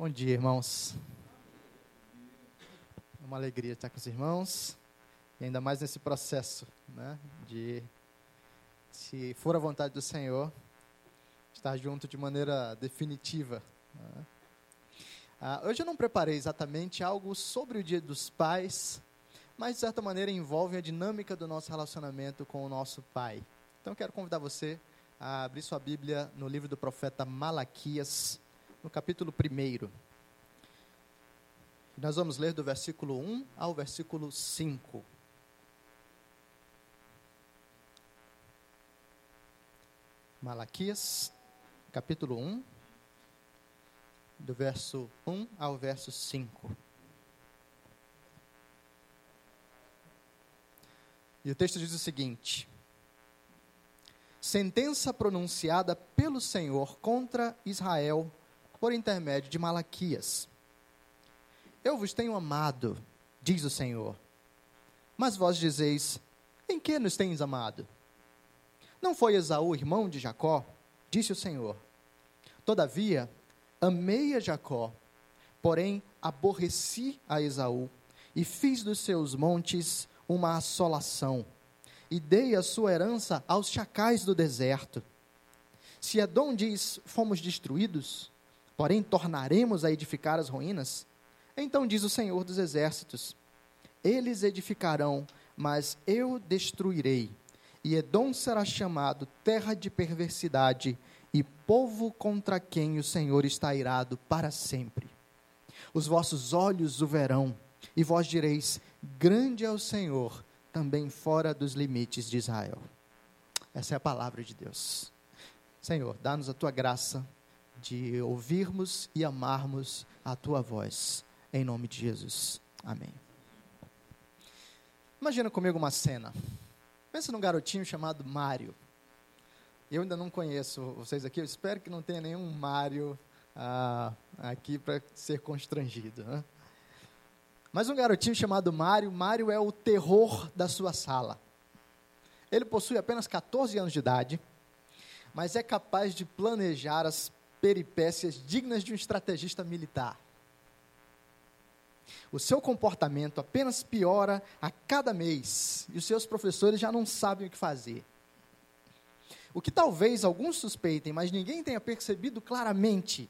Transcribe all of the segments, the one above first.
Bom dia, irmãos. É uma alegria estar com os irmãos, e ainda mais nesse processo, né, de, se for a vontade do Senhor, estar junto de maneira definitiva. Né. Ah, hoje eu não preparei exatamente algo sobre o Dia dos Pais, mas de certa maneira envolve a dinâmica do nosso relacionamento com o nosso Pai. Então quero convidar você a abrir sua Bíblia no livro do profeta Malaquias, no capítulo 1. Nós vamos ler do versículo 1 ao versículo 5. Malaquias, capítulo 1, do verso 1 ao verso 5. E o texto diz o seguinte: Sentença pronunciada pelo Senhor contra Israel por intermédio de Malaquias. Eu vos tenho amado, diz o Senhor. Mas vós dizeis: Em que nos tens amado? Não foi Esaú irmão de Jacó? Disse o Senhor. Todavia, amei a Jacó, porém aborreci a Esaú, e fiz dos seus montes uma assolação, e dei a sua herança aos chacais do deserto. Se Edom diz: Fomos destruídos, porém tornaremos a edificar as ruínas, então diz o Senhor dos exércitos: Eles edificarão, mas eu destruirei, e Edom será chamado terra de perversidade e povo contra quem o Senhor está irado para sempre. Os vossos olhos o verão, e vós direis: Grande é o Senhor, também fora dos limites de Israel. Essa é a palavra de Deus. Senhor, dá-nos a tua graça de ouvirmos e amarmos a tua voz. Em nome de Jesus. Amém. Imagina comigo uma cena. Pensa num garotinho chamado Mário. Eu ainda não conheço vocês aqui, eu espero que não tenha nenhum Mário ah, aqui para ser constrangido. Né? Mas um garotinho chamado Mário, Mário é o terror da sua sala. Ele possui apenas 14 anos de idade, mas é capaz de planejar as peripécias dignas de um estrategista militar. O seu comportamento apenas piora a cada mês e os seus professores já não sabem o que fazer. O que talvez alguns suspeitem, mas ninguém tenha percebido claramente,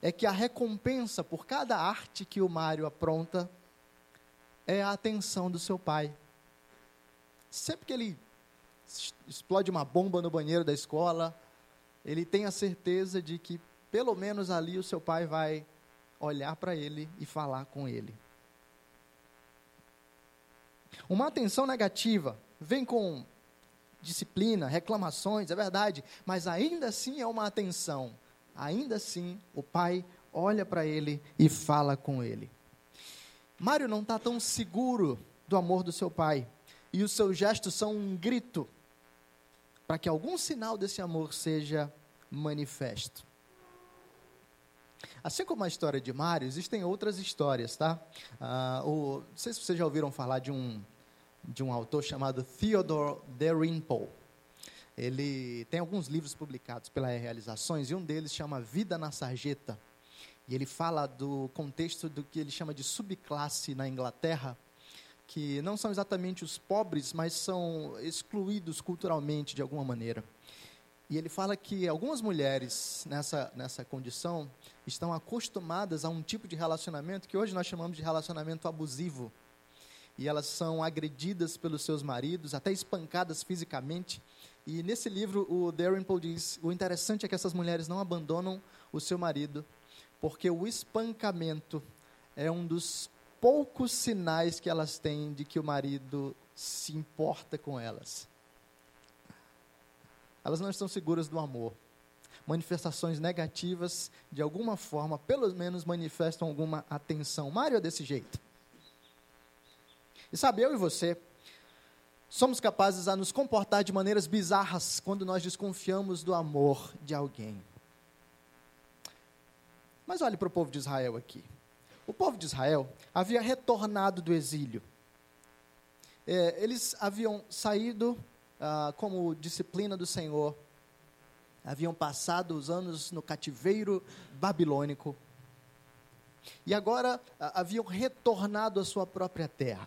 é que a recompensa por cada arte que o Mário apronta é a atenção do seu pai. Sempre que ele explode uma bomba no banheiro da escola, ele tem a certeza de que pelo menos ali o seu pai vai olhar para ele e falar com ele. Uma atenção negativa vem com disciplina, reclamações, é verdade, mas ainda assim é uma atenção. Ainda assim, o pai olha para ele e fala com ele. Mário não está tão seguro do amor do seu pai, e os seus gestos são um grito para que algum sinal desse amor seja manifesto. Assim como a história de Mário, existem outras histórias, tá? Ah, não sei se vocês já ouviram falar de um, de um autor chamado Theodore Dalrymple. Ele tem alguns livros publicados pela Realizações e um deles chama Vida na Sarjeta. E ele fala do contexto do que ele chama de subclasse na Inglaterra, que não são exatamente os pobres, mas são excluídos culturalmente de alguma maneira. E ele fala que algumas mulheres nessa, nessa condição estão acostumadas a um tipo de relacionamento que hoje nós chamamos de relacionamento abusivo. E elas são agredidas pelos seus maridos, até espancadas fisicamente. E nesse livro, o Darren Paul diz: o interessante é que essas mulheres não abandonam o seu marido, porque o espancamento é um dos poucos sinais que elas têm de que o marido se importa com elas elas não estão seguras do amor. Manifestações negativas, de alguma forma, pelo menos manifestam alguma atenção. Mário é desse jeito. E sabe, eu e você, somos capazes a nos comportar de maneiras bizarras quando nós desconfiamos do amor de alguém. Mas olhe para o povo de Israel aqui. O povo de Israel havia retornado do exílio. É, eles haviam saído ah, como disciplina do Senhor, haviam passado os anos no cativeiro babilônico. e agora haviam retornado à sua própria terra.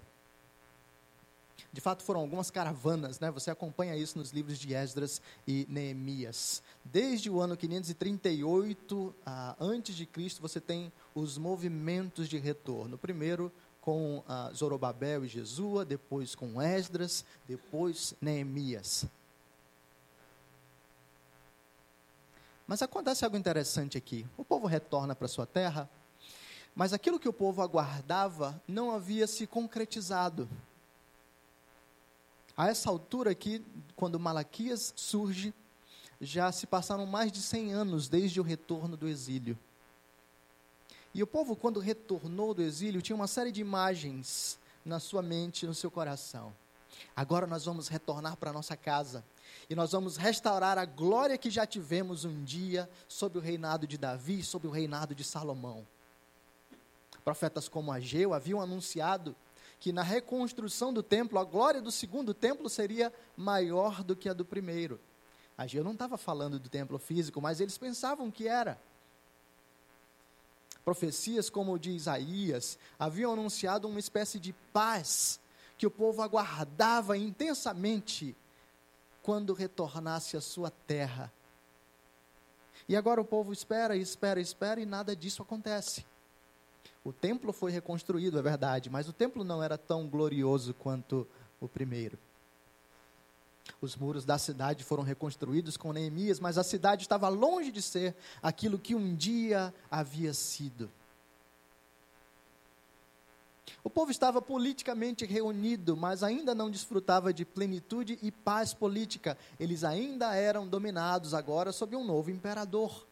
De fato, foram algumas caravanas, né? Você acompanha isso nos livros de Esdras e Neemias. Desde o ano 538 ah, antes de Cristo, você tem os movimentos de retorno. Primeiro com ah, Zorobabel e Jesua, depois com Esdras, depois Neemias. Mas acontece algo interessante aqui. O povo retorna para sua terra, mas aquilo que o povo aguardava não havia se concretizado. A essa altura aqui, quando Malaquias surge, já se passaram mais de 100 anos desde o retorno do exílio. E o povo, quando retornou do exílio, tinha uma série de imagens na sua mente, no seu coração. Agora nós vamos retornar para nossa casa e nós vamos restaurar a glória que já tivemos um dia sob o reinado de Davi, sob o reinado de Salomão. Profetas como Ageu haviam anunciado que na reconstrução do templo, a glória do segundo templo seria maior do que a do primeiro. Ageu não estava falando do templo físico, mas eles pensavam que era. Profecias como o de Isaías haviam anunciado uma espécie de paz que o povo aguardava intensamente quando retornasse à sua terra. E agora o povo espera, espera, espera e nada disso acontece. O templo foi reconstruído, é verdade, mas o templo não era tão glorioso quanto o primeiro. Os muros da cidade foram reconstruídos com Neemias, mas a cidade estava longe de ser aquilo que um dia havia sido. O povo estava politicamente reunido, mas ainda não desfrutava de plenitude e paz política. Eles ainda eram dominados agora sob um novo imperador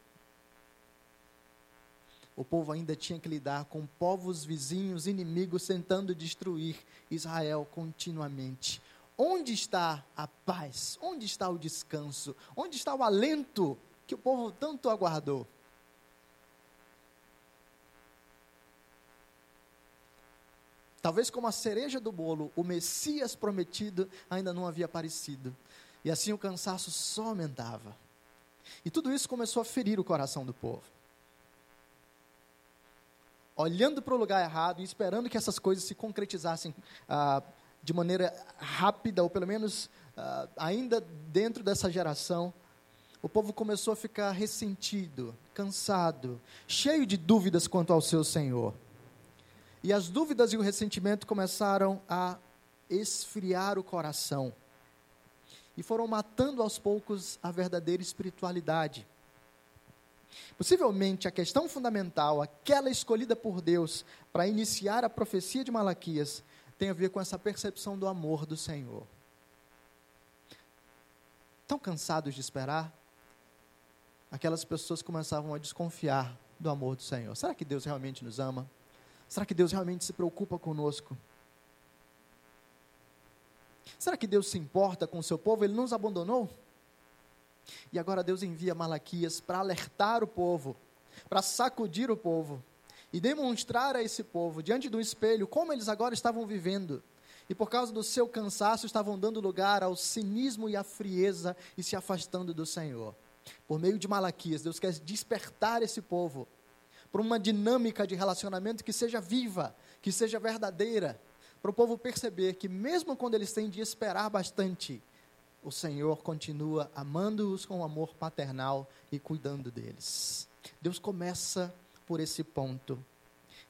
o povo ainda tinha que lidar com povos vizinhos, inimigos, tentando destruir Israel continuamente. Onde está a paz? Onde está o descanso? Onde está o alento que o povo tanto aguardou? Talvez como a cereja do bolo, o Messias prometido ainda não havia aparecido. E assim o cansaço só aumentava. E tudo isso começou a ferir o coração do povo olhando para o lugar errado e esperando que essas coisas se concretizassem ah, de maneira rápida, ou pelo menos ah, ainda dentro dessa geração, o povo começou a ficar ressentido, cansado, cheio de dúvidas quanto ao seu Senhor. E as dúvidas e o ressentimento começaram a esfriar o coração. E foram matando aos poucos a verdadeira espiritualidade. Possivelmente a questão fundamental, aquela escolhida por Deus para iniciar a profecia de Malaquias, tem a ver com essa percepção do amor do Senhor. Tão cansados de esperar, aquelas pessoas começavam a desconfiar do amor do Senhor. Será que Deus realmente nos ama? Será que Deus realmente se preocupa conosco? Será que Deus se importa com o seu povo? Ele nos abandonou? E agora Deus envia Malaquias para alertar o povo, para sacudir o povo e demonstrar a esse povo, diante do espelho, como eles agora estavam vivendo. E por causa do seu cansaço, estavam dando lugar ao cinismo e à frieza e se afastando do Senhor. Por meio de Malaquias, Deus quer despertar esse povo para uma dinâmica de relacionamento que seja viva, que seja verdadeira, para o povo perceber que, mesmo quando eles têm de esperar bastante, o Senhor continua amando-os com amor paternal e cuidando deles. Deus começa por esse ponto.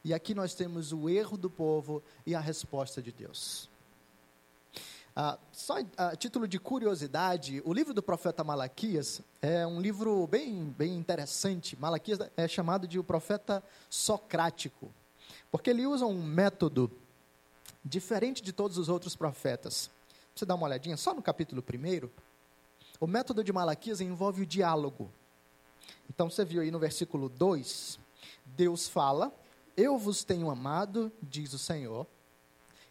E aqui nós temos o erro do povo e a resposta de Deus. Ah, só a título de curiosidade, o livro do profeta Malaquias é um livro bem, bem interessante. Malaquias é chamado de o profeta socrático, porque ele usa um método diferente de todos os outros profetas. Você dá uma olhadinha só no capítulo 1. O método de Malaquias envolve o diálogo. Então você viu aí no versículo 2, Deus fala: Eu vos tenho amado, diz o Senhor.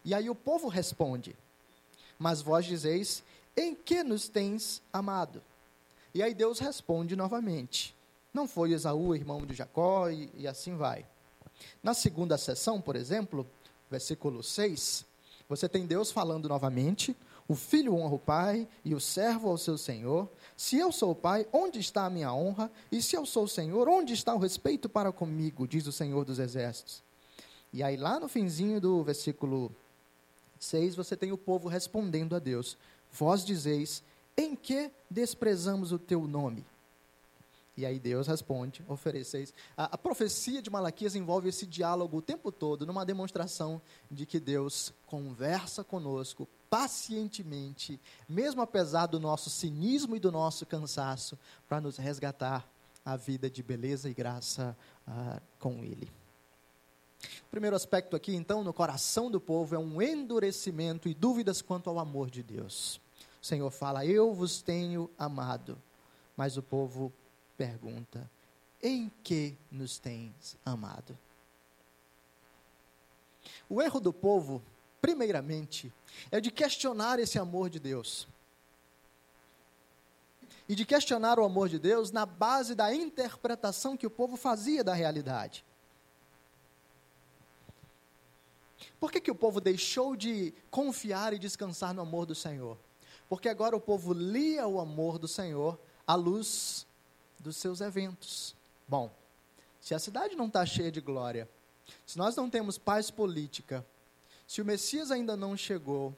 E aí o povo responde: Mas vós dizeis: Em que nos tens amado? E aí Deus responde novamente: Não foi Esaú, irmão de Jacó, e, e assim vai. Na segunda sessão, por exemplo, versículo 6, você tem Deus falando novamente: o filho honra o pai e o servo ao seu senhor. Se eu sou o pai, onde está a minha honra? E se eu sou o Senhor, onde está o respeito para comigo? Diz o Senhor dos Exércitos. E aí, lá no finzinho do versículo 6, você tem o povo respondendo a Deus: Vós dizeis, em que desprezamos o teu nome? E aí Deus responde, ofereceis. A, a, profecia de Malaquias envolve esse diálogo o tempo todo, numa demonstração de que Deus conversa conosco pacientemente, mesmo apesar do nosso cinismo e do nosso cansaço, para nos resgatar a vida de beleza e graça uh, com Ele. O primeiro aspecto aqui, então, no coração do povo é um endurecimento e dúvidas quanto ao amor de Deus. O Senhor fala: Eu vos tenho amado. Mas o povo pergunta: Em que nos tens amado? O erro do povo, primeiramente, é de questionar esse amor de Deus. E de questionar o amor de Deus na base da interpretação que o povo fazia da realidade. Por que, que o povo deixou de confiar e descansar no amor do Senhor? Porque agora o povo lia o amor do Senhor à luz dos seus eventos. Bom, se a cidade não está cheia de glória, se nós não temos paz política, se o Messias ainda não chegou,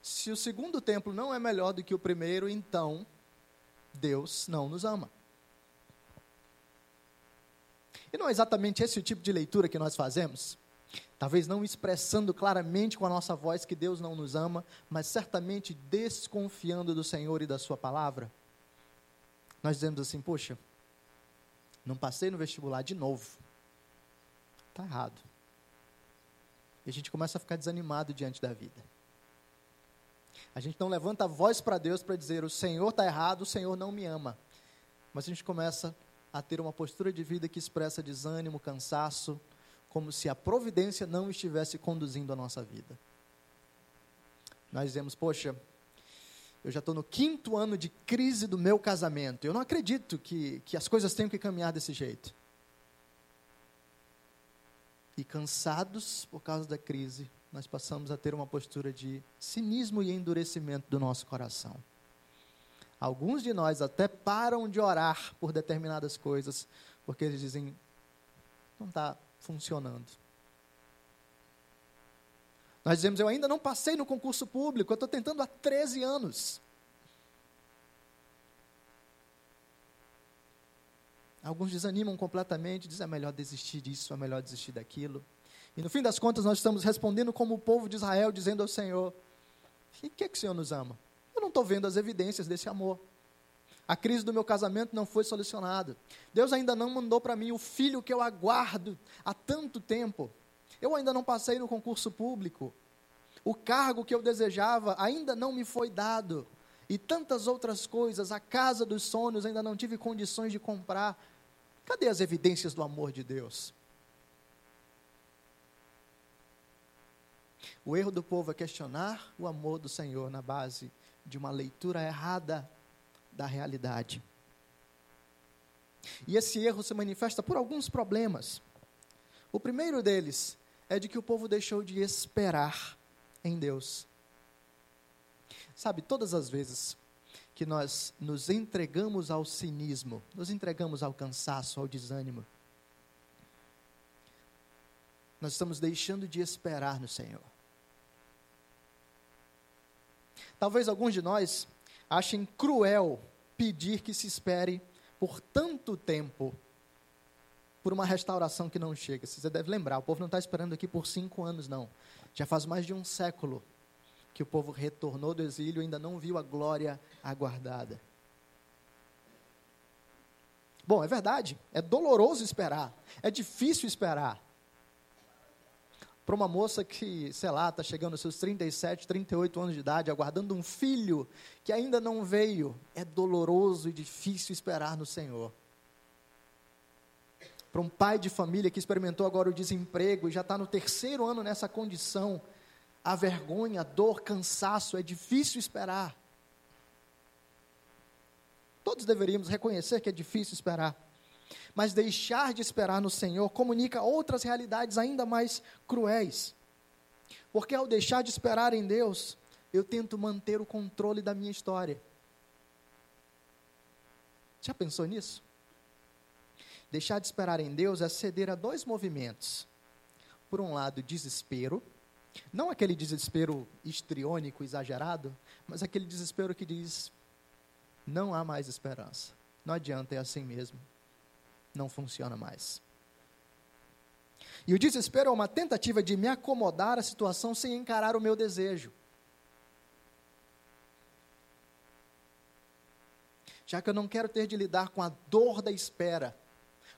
se o segundo templo não é melhor do que o primeiro, então Deus não nos ama. E não é exatamente esse o tipo de leitura que nós fazemos? Talvez não expressando claramente com a nossa voz que Deus não nos ama, mas certamente desconfiando do Senhor e da Sua palavra nós dizemos assim: poxa, não passei no vestibular de novo. Está errado. E a gente começa a ficar desanimado diante da vida. A gente não levanta a voz para Deus para dizer: o Senhor está errado, o Senhor não me ama. Mas a gente começa a ter uma postura de vida que expressa desânimo, cansaço, como se a providência não estivesse conduzindo a nossa vida. Nós dizemos: poxa, eu já estou no quinto ano de crise do meu casamento. Eu não acredito que, que as coisas tenham que caminhar desse jeito. E cansados por causa da crise, nós passamos a ter uma postura de cinismo e endurecimento do nosso coração. Alguns de nós até param de orar por determinadas coisas, porque eles dizem: não está funcionando. Nós dizemos, eu ainda não passei no concurso público, eu estou tentando há 13 anos. Alguns desanimam completamente, dizem, é melhor desistir disso, é melhor desistir daquilo. E no fim das contas, nós estamos respondendo como o povo de Israel, dizendo ao Senhor: E que, é que o Senhor nos ama? Eu não estou vendo as evidências desse amor. A crise do meu casamento não foi solucionada. Deus ainda não mandou para mim o filho que eu aguardo há tanto tempo. Eu ainda não passei no concurso público. O cargo que eu desejava ainda não me foi dado. E tantas outras coisas, a casa dos sonhos ainda não tive condições de comprar. Cadê as evidências do amor de Deus? O erro do povo é questionar o amor do Senhor na base de uma leitura errada da realidade. E esse erro se manifesta por alguns problemas. O primeiro deles é de que o povo deixou de esperar em Deus. Sabe, todas as vezes que nós nos entregamos ao cinismo, nos entregamos ao cansaço, ao desânimo, nós estamos deixando de esperar no Senhor. Talvez alguns de nós achem cruel pedir que se espere por tanto tempo por uma restauração que não chega. Você deve lembrar, o povo não está esperando aqui por cinco anos, não. Já faz mais de um século que o povo retornou do exílio ainda não viu a glória aguardada. Bom, é verdade, é doloroso esperar, é difícil esperar. Para uma moça que, sei lá, está chegando aos seus 37, 38 anos de idade, aguardando um filho que ainda não veio, é doloroso e difícil esperar no Senhor para um pai de família que experimentou agora o desemprego e já está no terceiro ano nessa condição, a vergonha, a dor, cansaço, é difícil esperar. Todos deveríamos reconhecer que é difícil esperar. Mas deixar de esperar no Senhor comunica outras realidades ainda mais cruéis. Porque ao deixar de esperar em Deus, eu tento manter o controle da minha história. Já pensou nisso? Deixar de esperar em Deus é ceder a dois movimentos. Por um lado, desespero, não aquele desespero histriônico, exagerado, mas aquele desespero que diz: não há mais esperança. Não adianta, é assim mesmo. Não funciona mais. E o desespero é uma tentativa de me acomodar à situação sem encarar o meu desejo. Já que eu não quero ter de lidar com a dor da espera,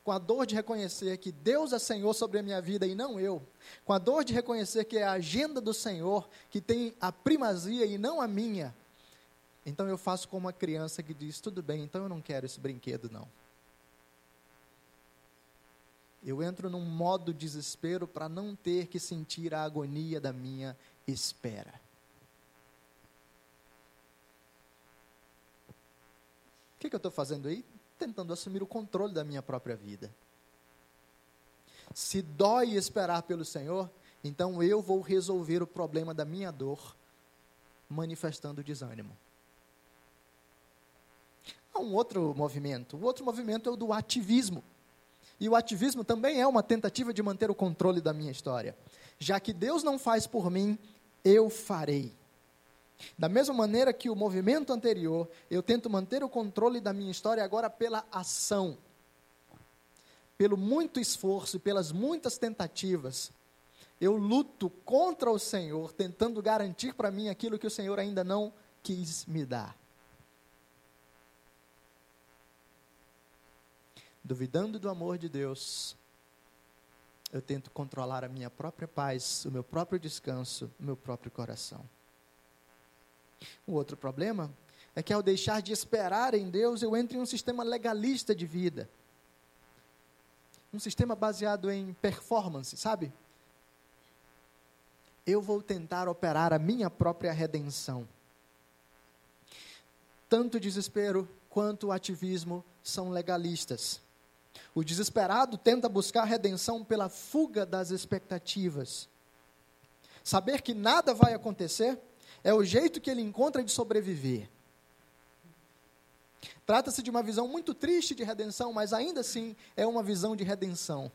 com a dor de reconhecer que Deus é Senhor sobre a minha vida e não eu, com a dor de reconhecer que é a agenda do Senhor que tem a primazia e não a minha, então eu faço como uma criança que diz: tudo bem, então eu não quero esse brinquedo, não. Eu entro num modo desespero para não ter que sentir a agonia da minha espera. O que, que eu estou fazendo aí? Tentando assumir o controle da minha própria vida. Se dói esperar pelo Senhor, então eu vou resolver o problema da minha dor manifestando desânimo. Há um outro movimento. O outro movimento é o do ativismo. E o ativismo também é uma tentativa de manter o controle da minha história. Já que Deus não faz por mim, eu farei. Da mesma maneira que o movimento anterior, eu tento manter o controle da minha história agora pela ação. Pelo muito esforço e pelas muitas tentativas, eu luto contra o Senhor, tentando garantir para mim aquilo que o Senhor ainda não quis me dar. duvidando do amor de Deus, eu tento controlar a minha própria paz, o meu próprio descanso, o meu próprio coração. O outro problema é que ao deixar de esperar em Deus, eu entro em um sistema legalista de vida. Um sistema baseado em performance, sabe? Eu vou tentar operar a minha própria redenção. Tanto desespero quanto ativismo são legalistas. O desesperado tenta buscar redenção pela fuga das expectativas. Saber que nada vai acontecer é o jeito que ele encontra de sobreviver. Trata-se de uma visão muito triste de redenção, mas ainda assim é uma visão de redenção.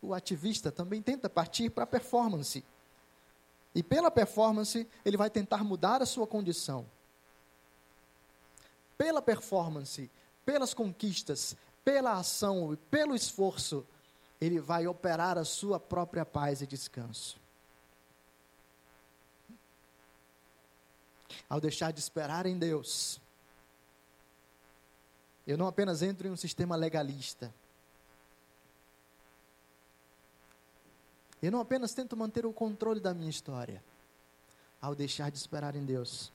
O ativista também tenta partir para a performance. E pela performance, ele vai tentar mudar a sua condição. Pela performance, pelas conquistas, pela ação e pelo esforço, ele vai operar a sua própria paz e descanso. Ao deixar de esperar em Deus, eu não apenas entro em um sistema legalista, eu não apenas tento manter o controle da minha história, ao deixar de esperar em Deus,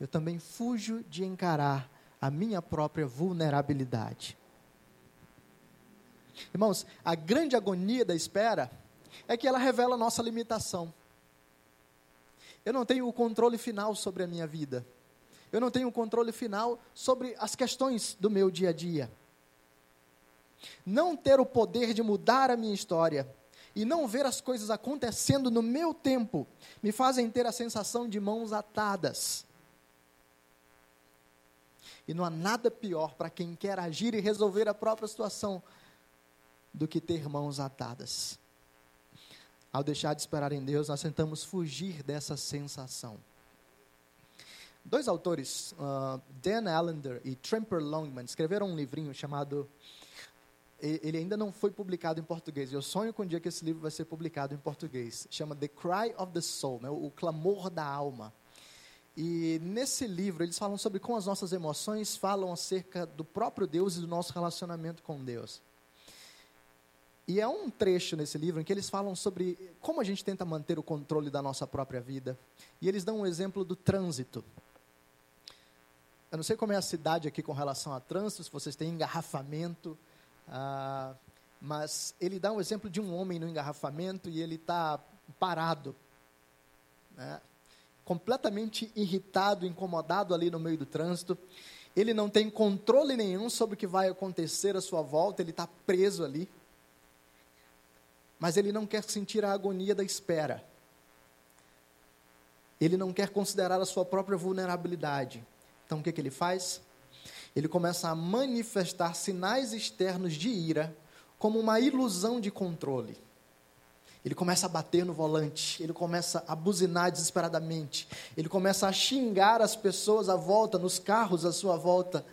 eu também fujo de encarar a minha própria vulnerabilidade. Irmãos, a grande agonia da espera é que ela revela nossa limitação. Eu não tenho o controle final sobre a minha vida. Eu não tenho o controle final sobre as questões do meu dia a dia. Não ter o poder de mudar a minha história e não ver as coisas acontecendo no meu tempo me fazem ter a sensação de mãos atadas. E não há nada pior para quem quer agir e resolver a própria situação do que ter mãos atadas. Ao deixar de esperar em Deus, nós tentamos fugir dessa sensação. Dois autores, uh, Dan Allender e Tremper Longman, escreveram um livrinho chamado. Ele ainda não foi publicado em português. Eu sonho com o dia que esse livro vai ser publicado em português. Chama The Cry of the Soul, né? o clamor da alma. E nesse livro eles falam sobre como as nossas emoções falam acerca do próprio Deus e do nosso relacionamento com Deus. E é um trecho nesse livro em que eles falam sobre como a gente tenta manter o controle da nossa própria vida. E eles dão um exemplo do trânsito. Eu não sei como é a cidade aqui com relação a trânsito, se vocês têm engarrafamento, ah, mas ele dá um exemplo de um homem no engarrafamento e ele está parado. Né? completamente irritado, incomodado ali no meio do trânsito. Ele não tem controle nenhum sobre o que vai acontecer à sua volta, ele está preso ali. Mas ele não quer sentir a agonia da espera. ele não quer considerar a sua própria vulnerabilidade. Então o que, que ele faz? Ele começa a manifestar sinais externos de ira como uma ilusão de controle. Ele começa a bater no volante, ele começa a buzinar desesperadamente, ele começa a xingar as pessoas à volta, nos carros à sua volta.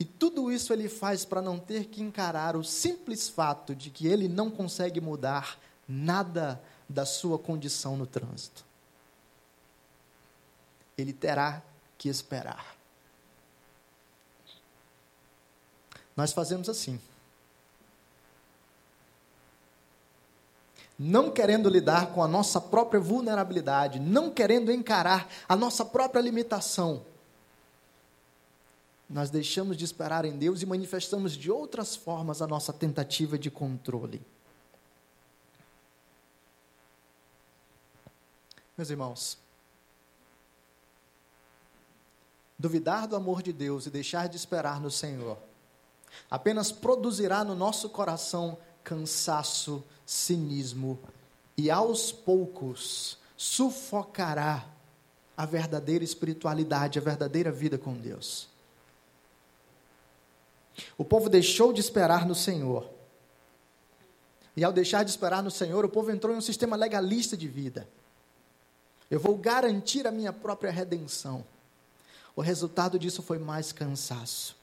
E tudo isso ele faz para não ter que encarar o simples fato de que ele não consegue mudar nada da sua condição no trânsito. Ele terá que esperar. Nós fazemos assim. não querendo lidar com a nossa própria vulnerabilidade, não querendo encarar a nossa própria limitação, nós deixamos de esperar em Deus e manifestamos de outras formas a nossa tentativa de controle. Meus irmãos, duvidar do amor de Deus e deixar de esperar no Senhor apenas produzirá no nosso coração cansaço, cinismo e aos poucos sufocará a verdadeira espiritualidade, a verdadeira vida com Deus. O povo deixou de esperar no Senhor. E ao deixar de esperar no Senhor, o povo entrou em um sistema legalista de vida. Eu vou garantir a minha própria redenção. O resultado disso foi mais cansaço.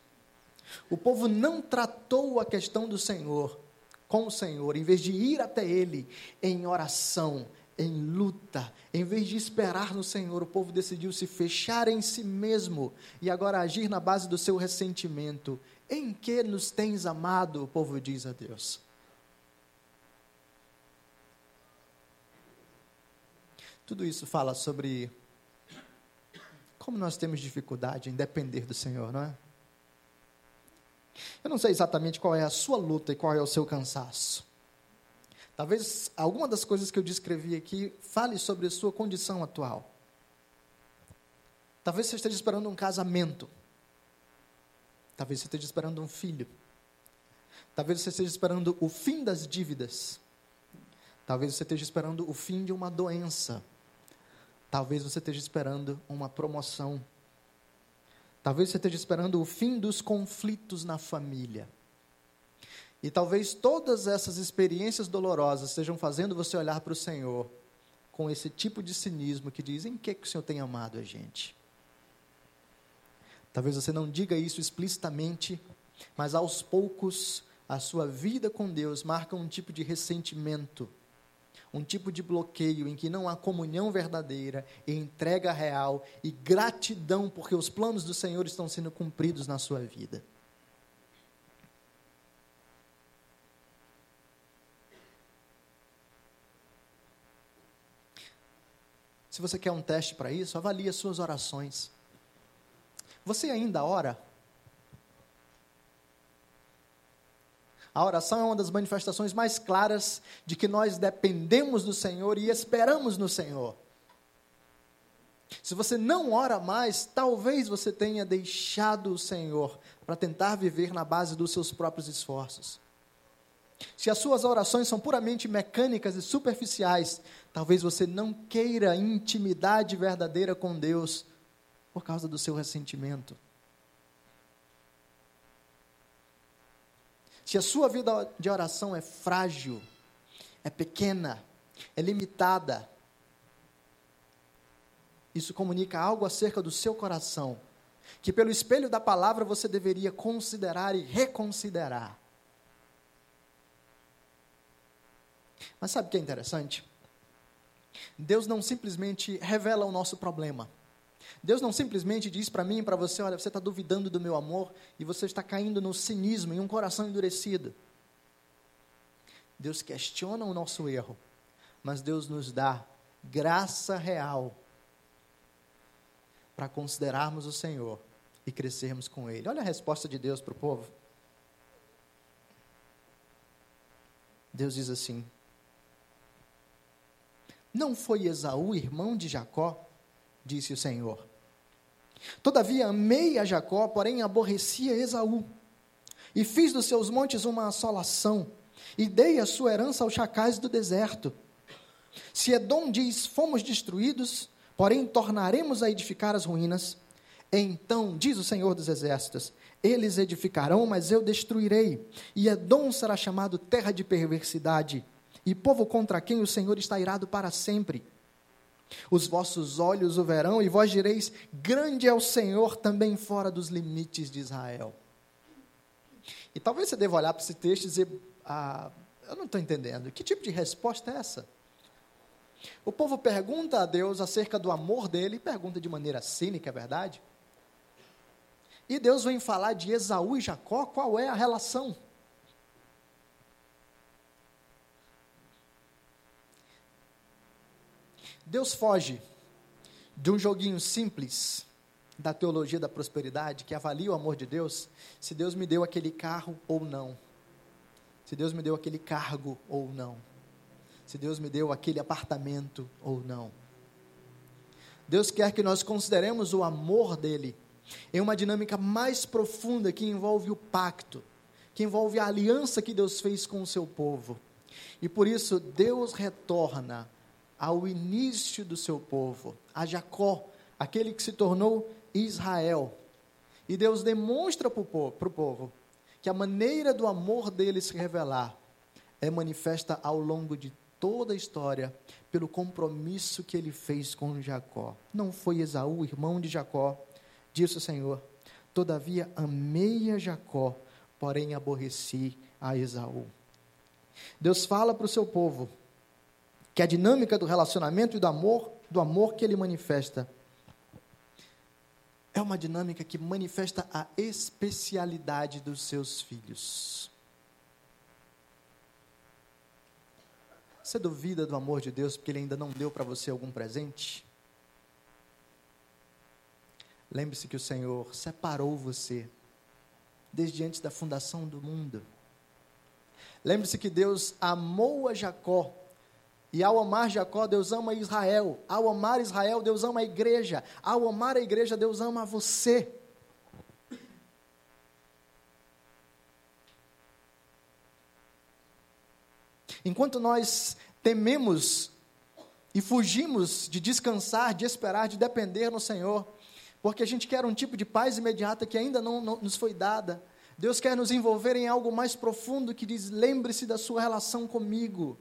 O povo não tratou a questão do Senhor com o Senhor, em vez de ir até Ele em oração, em luta, em vez de esperar no Senhor, o povo decidiu se fechar em si mesmo e agora agir na base do seu ressentimento. Em que nos tens amado? O povo diz a Deus. Tudo isso fala sobre como nós temos dificuldade em depender do Senhor, não é? Eu não sei exatamente qual é a sua luta e qual é o seu cansaço. Talvez alguma das coisas que eu descrevi aqui fale sobre a sua condição atual. Talvez você esteja esperando um casamento. Talvez você esteja esperando um filho. Talvez você esteja esperando o fim das dívidas. Talvez você esteja esperando o fim de uma doença. Talvez você esteja esperando uma promoção Talvez você esteja esperando o fim dos conflitos na família. E talvez todas essas experiências dolorosas estejam fazendo você olhar para o Senhor com esse tipo de cinismo que diz: em que, que o Senhor tem amado a gente? Talvez você não diga isso explicitamente, mas aos poucos a sua vida com Deus marca um tipo de ressentimento um tipo de bloqueio em que não há comunhão verdadeira e entrega real e gratidão porque os planos do Senhor estão sendo cumpridos na sua vida. Se você quer um teste para isso, avalie as suas orações. Você ainda ora? A oração é uma das manifestações mais claras de que nós dependemos do Senhor e esperamos no Senhor. Se você não ora mais, talvez você tenha deixado o Senhor para tentar viver na base dos seus próprios esforços. Se as suas orações são puramente mecânicas e superficiais, talvez você não queira intimidade verdadeira com Deus por causa do seu ressentimento. Se a sua vida de oração é frágil, é pequena, é limitada, isso comunica algo acerca do seu coração, que pelo espelho da palavra você deveria considerar e reconsiderar. Mas sabe o que é interessante? Deus não simplesmente revela o nosso problema. Deus não simplesmente diz para mim e para você: olha, você está duvidando do meu amor e você está caindo no cinismo, em um coração endurecido. Deus questiona o nosso erro, mas Deus nos dá graça real para considerarmos o Senhor e crescermos com Ele. Olha a resposta de Deus para o povo. Deus diz assim: Não foi Esaú irmão de Jacó? disse o Senhor. Todavia amei a Jacó, porém aborrecia Esaú. E fiz dos seus montes uma assolação, e dei a sua herança aos chacais do deserto. Se Edom diz, fomos destruídos, porém tornaremos a edificar as ruínas. Então, diz o Senhor dos Exércitos: eles edificarão, mas eu destruirei. E Edom será chamado terra de perversidade, e povo contra quem o Senhor está irado para sempre. Os vossos olhos o verão, e vós direis: Grande é o Senhor também fora dos limites de Israel. E talvez você deva olhar para esse texto e dizer: ah, Eu não estou entendendo. Que tipo de resposta é essa? O povo pergunta a Deus acerca do amor dele, pergunta de maneira cínica, é verdade? E Deus vem falar de Esaú e Jacó, qual é a relação? Deus foge de um joguinho simples da teologia da prosperidade, que avalia o amor de Deus, se Deus me deu aquele carro ou não. Se Deus me deu aquele cargo ou não. Se Deus me deu aquele apartamento ou não. Deus quer que nós consideremos o amor dele em uma dinâmica mais profunda que envolve o pacto, que envolve a aliança que Deus fez com o seu povo. E por isso Deus retorna ao início do seu povo, a Jacó, aquele que se tornou Israel. E Deus demonstra para o povo, que a maneira do amor dele se revelar é manifesta ao longo de toda a história pelo compromisso que ele fez com Jacó. Não foi Esaú, irmão de Jacó, disse o Senhor. Todavia amei a Jacó, porém aborreci a Esaú. Deus fala para o seu povo que a dinâmica do relacionamento e do amor, do amor que ele manifesta, é uma dinâmica que manifesta a especialidade dos seus filhos. Você duvida do amor de Deus porque ele ainda não deu para você algum presente? Lembre-se que o Senhor separou você desde antes da fundação do mundo. Lembre-se que Deus amou a Jacó e ao amar Jacó, Deus ama Israel. Ao amar Israel, Deus ama a igreja. Ao amar a igreja, Deus ama você. Enquanto nós tememos e fugimos de descansar, de esperar, de depender no Senhor, porque a gente quer um tipo de paz imediata que ainda não, não nos foi dada. Deus quer nos envolver em algo mais profundo que diz: lembre-se da sua relação comigo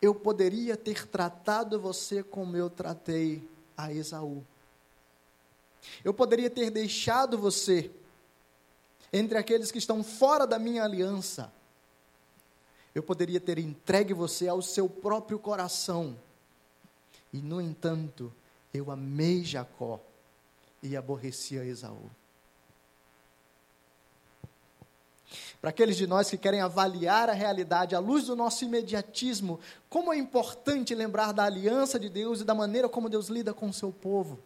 eu poderia ter tratado você como eu tratei a Esaú. Eu poderia ter deixado você entre aqueles que estão fora da minha aliança. Eu poderia ter entregue você ao seu próprio coração. E, no entanto, eu amei Jacó e aborreci a Esaú. Para aqueles de nós que querem avaliar a realidade à luz do nosso imediatismo, como é importante lembrar da aliança de Deus e da maneira como Deus lida com o seu povo.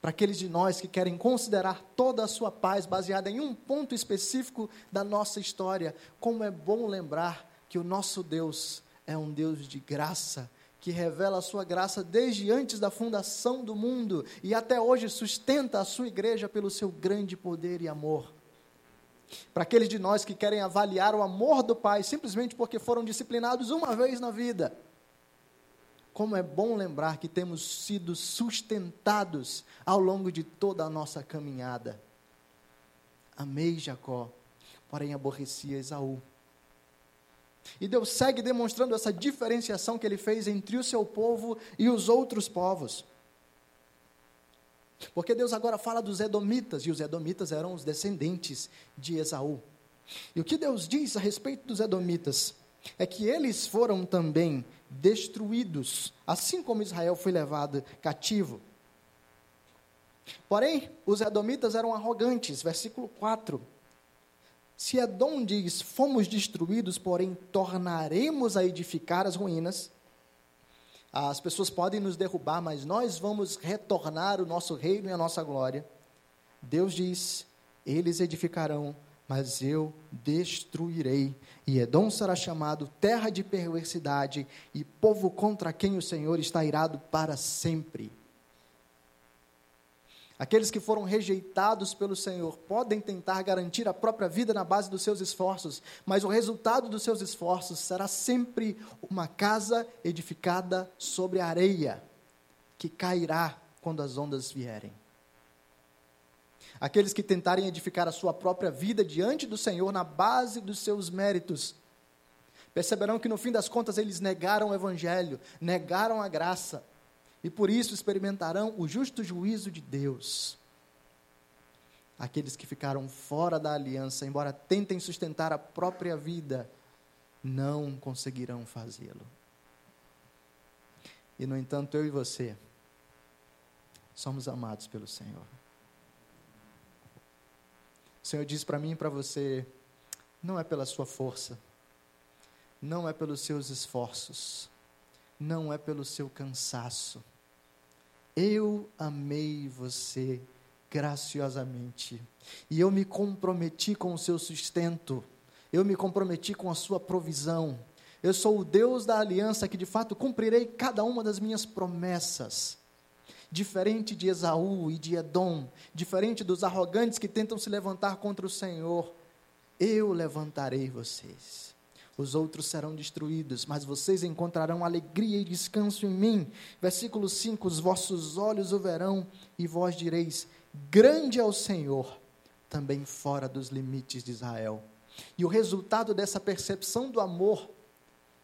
Para aqueles de nós que querem considerar toda a sua paz baseada em um ponto específico da nossa história, como é bom lembrar que o nosso Deus é um Deus de graça, que revela a sua graça desde antes da fundação do mundo e até hoje sustenta a sua igreja pelo seu grande poder e amor. Para aqueles de nós que querem avaliar o amor do Pai simplesmente porque foram disciplinados uma vez na vida. Como é bom lembrar que temos sido sustentados ao longo de toda a nossa caminhada. Amei Jacó, porém aborreci Esaú. E Deus segue demonstrando essa diferenciação que ele fez entre o seu povo e os outros povos. Porque Deus agora fala dos Edomitas, e os Edomitas eram os descendentes de Esaú. E o que Deus diz a respeito dos Edomitas é que eles foram também destruídos, assim como Israel foi levado cativo. Porém, os Edomitas eram arrogantes, versículo 4. Se Edom diz: Fomos destruídos, porém tornaremos a edificar as ruínas, as pessoas podem nos derrubar, mas nós vamos retornar o nosso reino e a nossa glória. Deus diz: Eles edificarão, mas eu destruirei. E Edom será chamado terra de perversidade e povo contra quem o Senhor está irado para sempre. Aqueles que foram rejeitados pelo Senhor podem tentar garantir a própria vida na base dos seus esforços, mas o resultado dos seus esforços será sempre uma casa edificada sobre areia. que cairá quando as ondas vierem. Aqueles que tentarem edificar a sua própria vida diante do Senhor na base dos seus méritos, perceberão que no fim das contas eles negaram o Evangelho, negaram a graça, e por isso experimentarão o justo juízo de Deus. Aqueles que ficaram fora da aliança, embora tentem sustentar a própria vida, não conseguirão fazê-lo. E, no entanto, eu e você somos amados pelo Senhor. O Senhor diz para mim e para você: não é pela sua força, não é pelos seus esforços, não é pelo seu cansaço. Eu amei você graciosamente e eu me comprometi com o seu sustento, eu me comprometi com a sua provisão. Eu sou o Deus da aliança que de fato cumprirei cada uma das minhas promessas. Diferente de Esaú e de Edom, diferente dos arrogantes que tentam se levantar contra o Senhor, eu levantarei vocês. Os outros serão destruídos, mas vocês encontrarão alegria e descanso em mim. Versículo 5: Os vossos olhos o verão, e vós direis: Grande é o Senhor, também fora dos limites de Israel. E o resultado dessa percepção do amor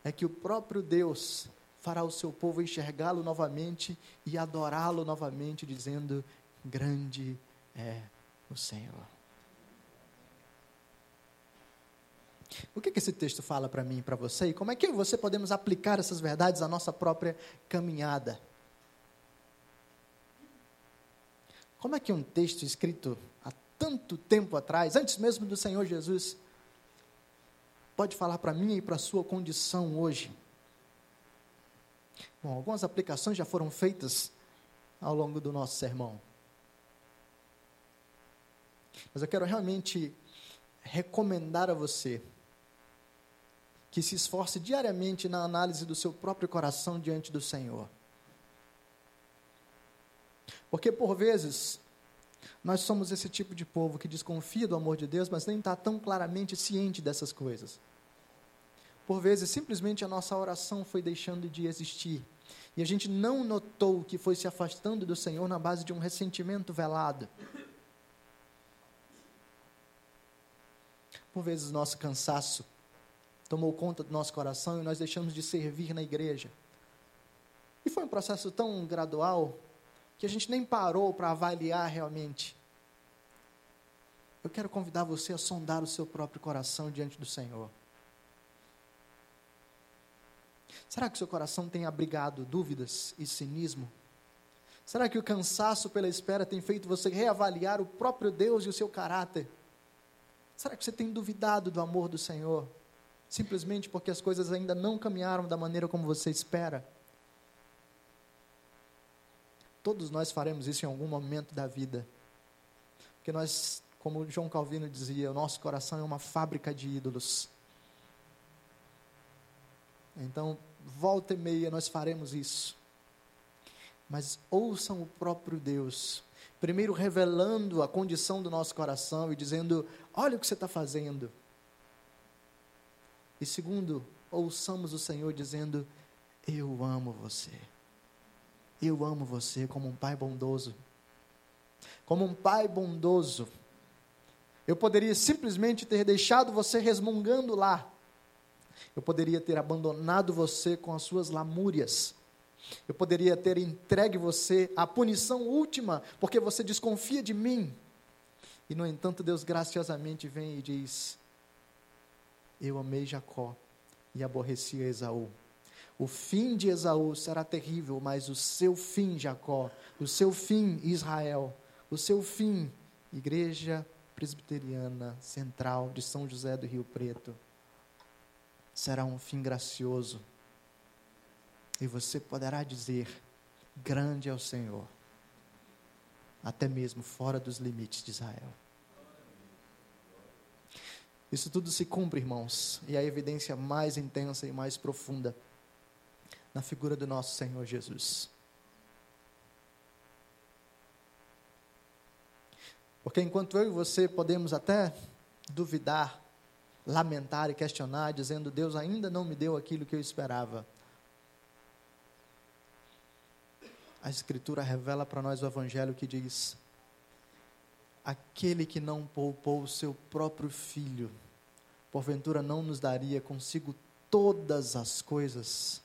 é que o próprio Deus fará o seu povo enxergá-lo novamente e adorá-lo novamente, dizendo: Grande é o Senhor. O que, que esse texto fala para mim e para você? E como é que você podemos aplicar essas verdades à nossa própria caminhada? Como é que um texto escrito há tanto tempo atrás, antes mesmo do Senhor Jesus, pode falar para mim e para a sua condição hoje? Bom, algumas aplicações já foram feitas ao longo do nosso sermão. Mas eu quero realmente recomendar a você que se esforce diariamente na análise do seu próprio coração diante do Senhor. Porque por vezes nós somos esse tipo de povo que desconfia do amor de Deus, mas nem está tão claramente ciente dessas coisas. Por vezes, simplesmente a nossa oração foi deixando de existir. E a gente não notou que foi se afastando do Senhor na base de um ressentimento velado. Por vezes, nosso cansaço tomou conta do nosso coração e nós deixamos de servir na igreja. E foi um processo tão gradual que a gente nem parou para avaliar realmente. Eu quero convidar você a sondar o seu próprio coração diante do Senhor. Será que seu coração tem abrigado dúvidas e cinismo? Será que o cansaço pela espera tem feito você reavaliar o próprio Deus e o seu caráter? Será que você tem duvidado do amor do Senhor? Simplesmente porque as coisas ainda não caminharam da maneira como você espera? Todos nós faremos isso em algum momento da vida. Porque nós, como João Calvino dizia, o nosso coração é uma fábrica de ídolos. Então, volta e meia nós faremos isso. Mas ouçam o próprio Deus, primeiro revelando a condição do nosso coração e dizendo: olha o que você está fazendo. E segundo, ouçamos o Senhor dizendo: Eu amo você. Eu amo você como um pai bondoso. Como um pai bondoso. Eu poderia simplesmente ter deixado você resmungando lá. Eu poderia ter abandonado você com as suas lamúrias. Eu poderia ter entregue você à punição última, porque você desconfia de mim. E, no entanto, Deus graciosamente vem e diz: Eu amei Jacó e aborreci Esaú. O fim de Esaú será terrível, mas o seu fim, Jacó, o seu fim, Israel, o seu fim, Igreja Presbiteriana Central de São José do Rio Preto, será um fim gracioso. E você poderá dizer: Grande é o Senhor, até mesmo fora dos limites de Israel. Isso tudo se cumpre, irmãos, e a evidência mais intensa e mais profunda na figura do nosso Senhor Jesus. Porque enquanto eu e você podemos até duvidar, lamentar e questionar, dizendo: Deus ainda não me deu aquilo que eu esperava. a Escritura revela para nós o Evangelho que diz: aquele que não poupou o seu próprio filho, porventura não nos daria consigo todas as coisas.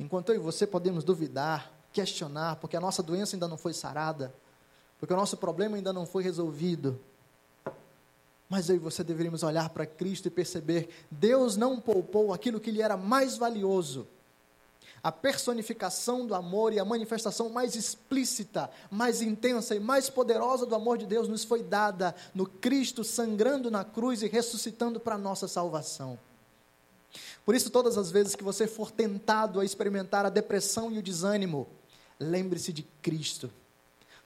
Enquanto eu e você podemos duvidar, questionar, porque a nossa doença ainda não foi sarada, porque o nosso problema ainda não foi resolvido, mas eu e você deveríamos olhar para Cristo e perceber: Deus não poupou aquilo que lhe era mais valioso a personificação do amor e a manifestação mais explícita, mais intensa e mais poderosa do amor de Deus nos foi dada no Cristo sangrando na cruz e ressuscitando para a nossa salvação. Por isso, todas as vezes que você for tentado a experimentar a depressão e o desânimo, lembre-se de Cristo.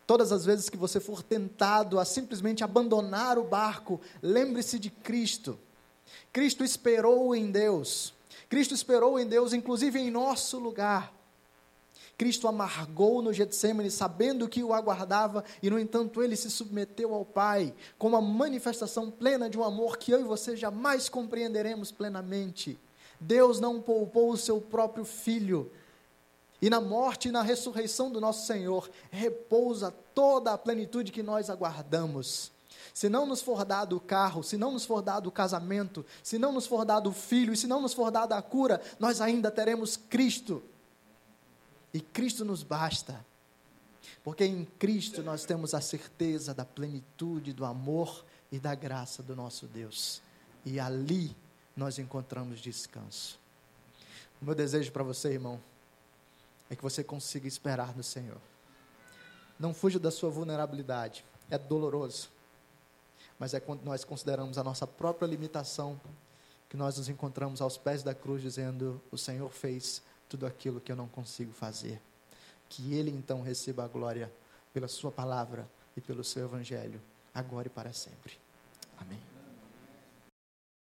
Todas as vezes que você for tentado a simplesmente abandonar o barco, lembre-se de Cristo. Cristo esperou em Deus Cristo esperou em Deus, inclusive em nosso lugar. Cristo amargou no Getsemane, sabendo que o aguardava, e no entanto ele se submeteu ao Pai, com uma manifestação plena de um amor que eu e você jamais compreenderemos plenamente. Deus não poupou o seu próprio filho, e na morte e na ressurreição do nosso Senhor repousa toda a plenitude que nós aguardamos. Se não nos for dado o carro, se não nos for dado o casamento, se não nos for dado o filho, e se não nos for dada a cura, nós ainda teremos Cristo. E Cristo nos basta. Porque em Cristo nós temos a certeza da plenitude do amor e da graça do nosso Deus. E ali nós encontramos descanso. O meu desejo para você, irmão, é que você consiga esperar no Senhor. Não fuja da sua vulnerabilidade. É doloroso mas é quando nós consideramos a nossa própria limitação que nós nos encontramos aos pés da cruz dizendo: O Senhor fez tudo aquilo que eu não consigo fazer. Que Ele então receba a glória pela Sua palavra e pelo Seu Evangelho, agora e para sempre. Amém.